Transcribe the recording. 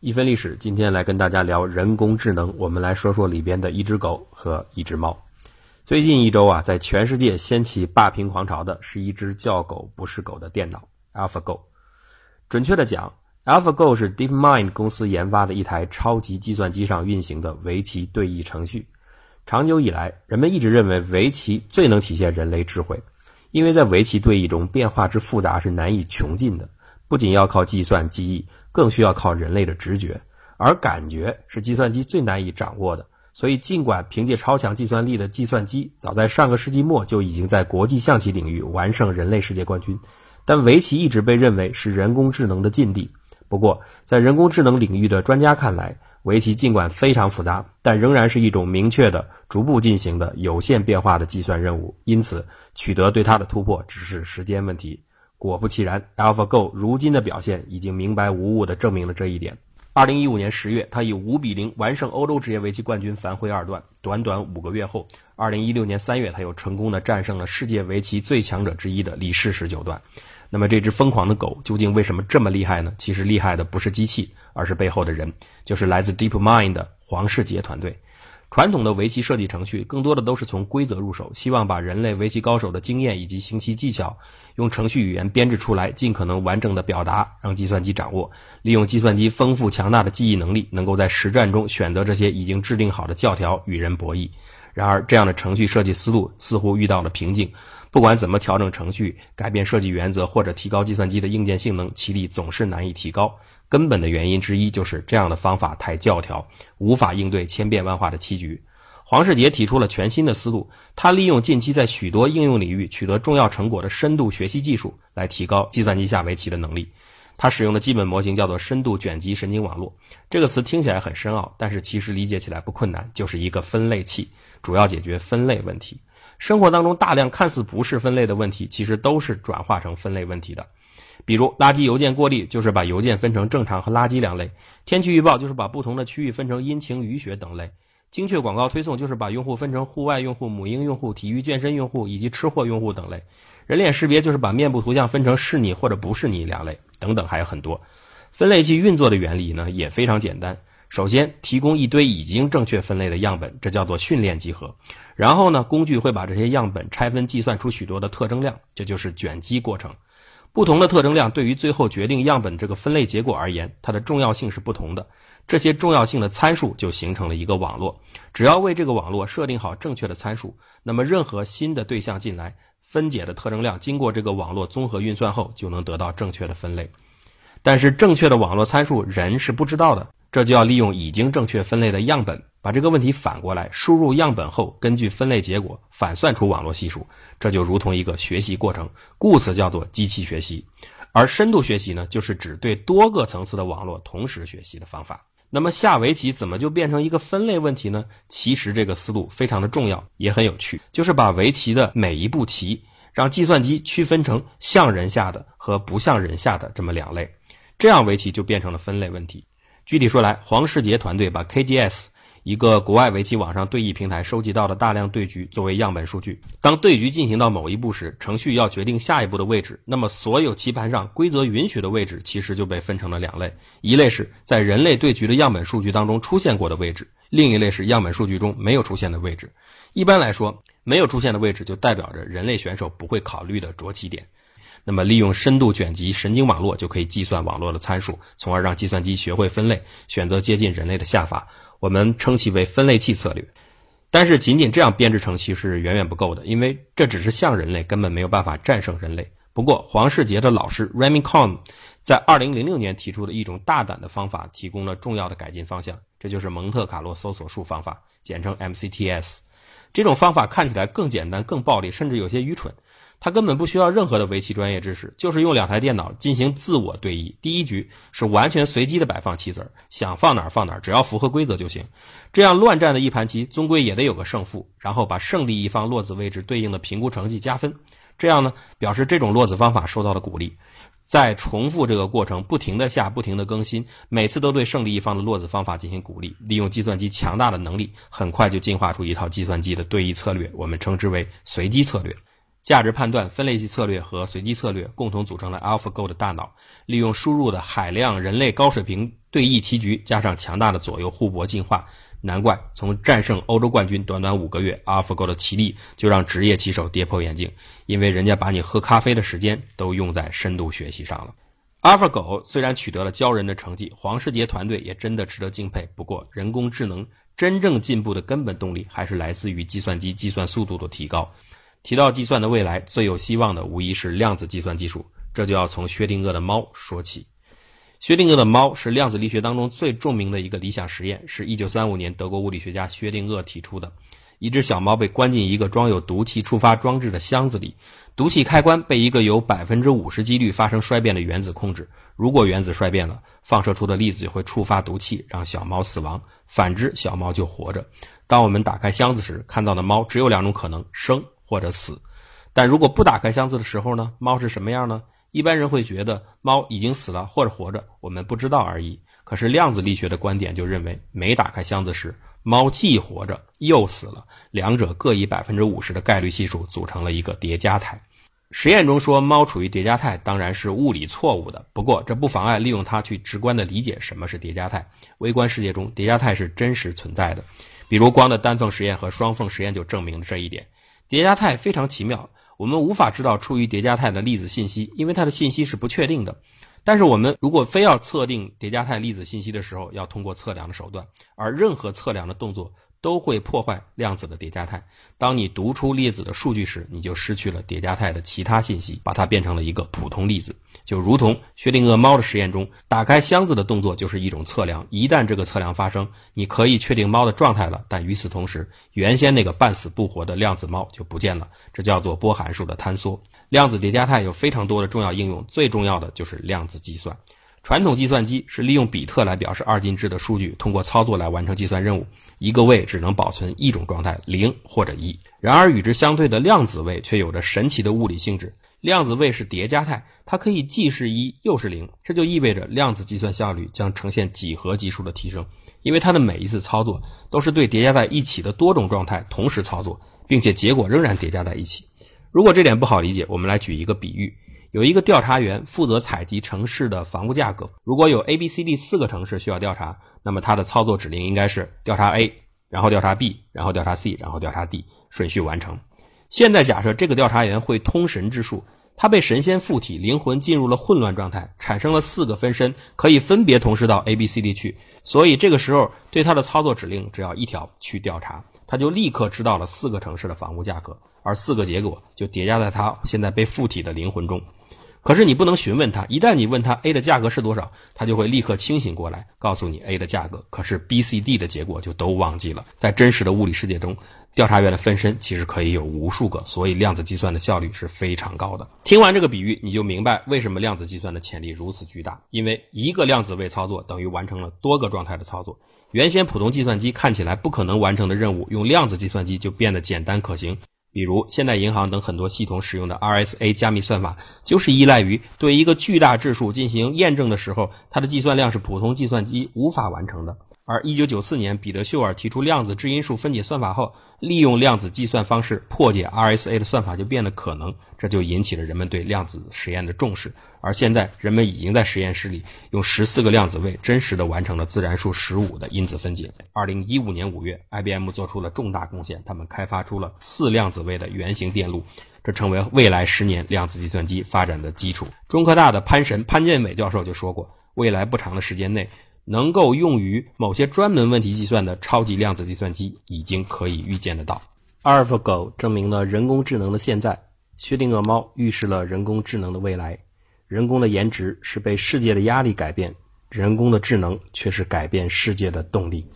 一分历史，今天来跟大家聊人工智能。我们来说说里边的一只狗和一只猫。最近一周啊，在全世界掀起霸屏狂潮的是一只叫狗不是狗的电脑 AlphaGo。准确的讲，AlphaGo 是 DeepMind 公司研发的一台超级计算机上运行的围棋对弈程序。长久以来，人们一直认为围棋最能体现人类智慧，因为在围棋对弈中，变化之复杂是难以穷尽的，不仅要靠计算记忆。更需要靠人类的直觉，而感觉是计算机最难以掌握的。所以，尽管凭借超强计算力的计算机早在上个世纪末就已经在国际象棋领域完胜人类世界冠军，但围棋一直被认为是人工智能的禁地。不过，在人工智能领域的专家看来，围棋尽管非常复杂，但仍然是一种明确的、逐步进行的有限变化的计算任务。因此，取得对它的突破只是时间问题。果不其然，AlphaGo 如今的表现已经明白无误地证明了这一点。二零一五年十月，他以五比零完胜欧洲职业围棋冠军樊辉二段。短短五个月后，二零一六年三月，他又成功地战胜了世界围棋最强者之一的李世石九段。那么，这只疯狂的狗究竟为什么这么厉害呢？其实，厉害的不是机器，而是背后的人，就是来自 DeepMind 的黄世杰团队。传统的围棋设计程序更多的都是从规则入手，希望把人类围棋高手的经验以及行棋技巧用程序语言编制出来，尽可能完整的表达，让计算机掌握。利用计算机丰富强大的记忆能力，能够在实战中选择这些已经制定好的教条与人博弈。然而，这样的程序设计思路似乎遇到了瓶颈。不管怎么调整程序、改变设计原则或者提高计算机的硬件性能，其力总是难以提高。根本的原因之一就是这样的方法太教条，无法应对千变万化的棋局。黄世杰提出了全新的思路，他利用近期在许多应用领域取得重要成果的深度学习技术，来提高计算机下围棋的能力。他使用的基本模型叫做深度卷积神经网络。这个词听起来很深奥，但是其实理解起来不困难，就是一个分类器，主要解决分类问题。生活当中大量看似不是分类的问题，其实都是转化成分类问题的。比如，垃圾邮件过滤就是把邮件分成正常和垃圾两类；天气预报就是把不同的区域分成阴晴雨雪等类；精确广告推送就是把用户分成户外用户、母婴用户、体育健身用户以及吃货用户等类；人脸识别就是把面部图像分成是你或者不是你两类，等等还有很多。分类器运作的原理呢也非常简单，首先提供一堆已经正确分类的样本，这叫做训练集合；然后呢，工具会把这些样本拆分，计算出许多的特征量，这就是卷积过程。不同的特征量对于最后决定样本这个分类结果而言，它的重要性是不同的。这些重要性的参数就形成了一个网络。只要为这个网络设定好正确的参数，那么任何新的对象进来，分解的特征量经过这个网络综合运算后，就能得到正确的分类。但是正确的网络参数人是不知道的，这就要利用已经正确分类的样本。把这个问题反过来，输入样本后，根据分类结果反算出网络系数，这就如同一个学习过程，故此叫做机器学习。而深度学习呢，就是指对多个层次的网络同时学习的方法。那么下围棋怎么就变成一个分类问题呢？其实这个思路非常的重要，也很有趣，就是把围棋的每一步棋让计算机区分成像人下的和不像人下的这么两类，这样围棋就变成了分类问题。具体说来，黄世杰团队把 KDS。一个国外围棋网上对弈平台收集到的大量对局作为样本数据。当对局进行到某一步时，程序要决定下一步的位置。那么，所有棋盘上规则允许的位置，其实就被分成了两类：一类是在人类对局的样本数据当中出现过的位置，另一类是样本数据中没有出现的位置。一般来说，没有出现的位置就代表着人类选手不会考虑的着棋点。那么，利用深度卷积神经网络就可以计算网络的参数，从而让计算机学会分类，选择接近人类的下法。我们称其为分类器策略，但是仅仅这样编制程序是远远不够的，因为这只是像人类，根本没有办法战胜人类。不过，黄世杰的老师 Remy Cohn 在2006年提出的一种大胆的方法，提供了重要的改进方向，这就是蒙特卡洛搜索术方法，简称 MCTS。这种方法看起来更简单、更暴力，甚至有些愚蠢。他根本不需要任何的围棋专业知识，就是用两台电脑进行自我对弈。第一局是完全随机的摆放棋子想放哪儿放哪儿，只要符合规则就行。这样乱战的一盘棋，终归也得有个胜负，然后把胜利一方落子位置对应的评估成绩加分。这样呢，表示这种落子方法受到了鼓励。再重复这个过程，不停的下，不停的更新，每次都对胜利一方的落子方法进行鼓励。利用计算机强大的能力，很快就进化出一套计算机的对弈策略，我们称之为随机策略。价值判断、分类器策略和随机策略共同组成了 AlphaGo 的大脑。利用输入的海量人类高水平对弈棋局加上强大的左右互搏进化，难怪从战胜欧洲冠军短短五个月，AlphaGo 的棋力就让职业棋手跌破眼镜，因为人家把你喝咖啡的时间都用在深度学习上了。AlphaGo 虽然取得了骄人的成绩，黄世杰团队也真的值得敬佩。不过，人工智能真正进步的根本动力还是来自于计算机计算速度的提高。提到计算的未来，最有希望的无疑是量子计算技术，这就要从薛定谔的猫说起。薛定谔的猫是量子力学当中最著名的一个理想实验，是一九三五年德国物理学家薛定谔提出的。一只小猫被关进一个装有毒气触发装置的箱子里，毒气开关被一个有百分之五十几率发生衰变的原子控制。如果原子衰变了，放射出的粒子就会触发毒气，让小猫死亡；反之，小猫就活着。当我们打开箱子时，看到的猫只有两种可能：生或者死。但如果不打开箱子的时候呢？猫是什么样呢？一般人会觉得猫已经死了或者活着，我们不知道而已。可是量子力学的观点就认为，没打开箱子时，猫既活着又死了，两者各以百分之五十的概率系数组成了一个叠加态。实验中说猫处于叠加态，当然是物理错误的。不过这不妨碍利用它去直观的理解什么是叠加态。微观世界中，叠加态是真实存在的。比如光的单缝实验和双缝实验就证明了这一点。叠加态非常奇妙。我们无法知道处于叠加态的粒子信息，因为它的信息是不确定的。但是我们如果非要测定叠加态粒子信息的时候，要通过测量的手段，而任何测量的动作。都会破坏量子的叠加态。当你读出粒子的数据时，你就失去了叠加态的其他信息，把它变成了一个普通粒子。就如同薛定谔猫的实验中，打开箱子的动作就是一种测量。一旦这个测量发生，你可以确定猫的状态了。但与此同时，原先那个半死不活的量子猫就不见了。这叫做波函数的坍缩。量子叠加态有非常多的重要应用，最重要的就是量子计算。传统计算机是利用比特来表示二进制的数据，通过操作来完成计算任务。一个位只能保存一种状态，零或者一。然而与之相对的量子位却有着神奇的物理性质。量子位是叠加态，它可以既是一又是零，这就意味着量子计算效率将呈现几何级数的提升，因为它的每一次操作都是对叠加在一起的多种状态同时操作，并且结果仍然叠加在一起。如果这点不好理解，我们来举一个比喻。有一个调查员负责采集城市的房屋价格。如果有 A、B、C、D 四个城市需要调查，那么他的操作指令应该是调查 A，然后调查 B，然后调查 C，然后调查 D，顺序完成。现在假设这个调查员会通神之术，他被神仙附体，灵魂进入了混乱状态，产生了四个分身，可以分别同时到 A、B、C、D 去。所以这个时候对他的操作指令只要一条，去调查，他就立刻知道了四个城市的房屋价格，而四个结果就叠加在他现在被附体的灵魂中。可是你不能询问他，一旦你问他 A 的价格是多少，他就会立刻清醒过来，告诉你 A 的价格。可是 B、C、D 的结果就都忘记了。在真实的物理世界中，调查员的分身其实可以有无数个，所以量子计算的效率是非常高的。听完这个比喻，你就明白为什么量子计算的潜力如此巨大。因为一个量子位操作等于完成了多个状态的操作。原先普通计算机看起来不可能完成的任务，用量子计算机就变得简单可行。比如，现代银行等很多系统使用的 RSA 加密算法，就是依赖于对一个巨大质数进行验证的时候，它的计算量是普通计算机无法完成的。而1994年，彼得·秀尔提出量子质因数分解算法后，利用量子计算方式破解 RSA 的算法就变得可能，这就引起了人们对量子实验的重视。而现在，人们已经在实验室里用十四个量子位真实的完成了自然数十五的因子分解。2015年5月，IBM 做出了重大贡献，他们开发出了四量子位的圆形电路，这成为未来十年量子计算机发展的基础。中科大的潘神潘建伟教授就说过，未来不长的时间内。能够用于某些专门问题计算的超级量子计算机已经可以预见得到。阿尔法狗证明了人工智能的现在，薛定谔猫预示了人工智能的未来。人工的颜值是被世界的压力改变，人工的智能却是改变世界的动力。